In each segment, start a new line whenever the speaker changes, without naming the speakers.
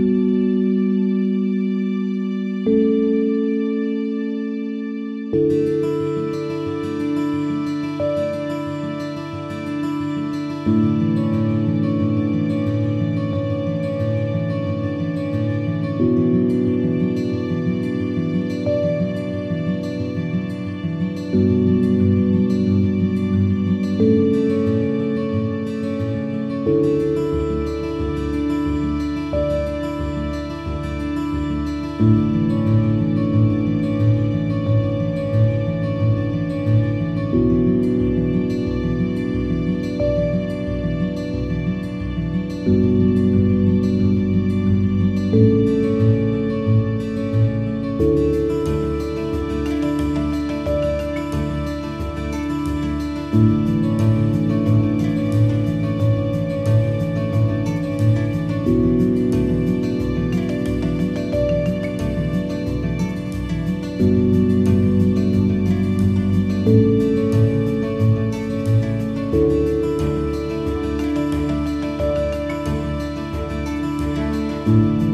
Música Thank you. Thank you.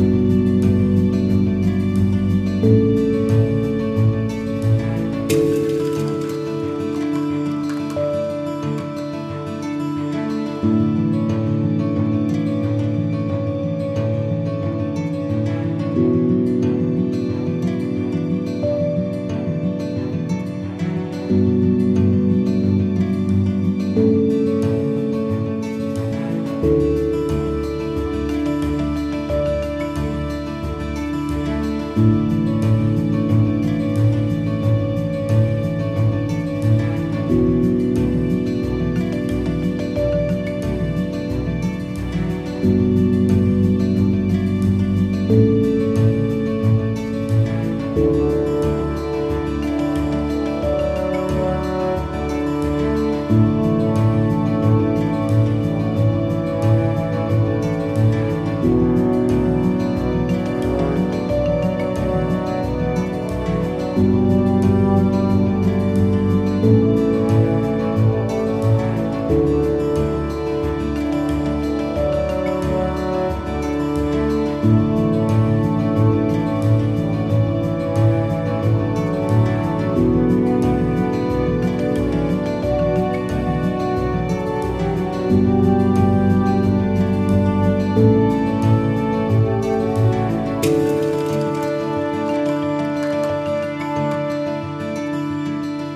Thank you. Thank you.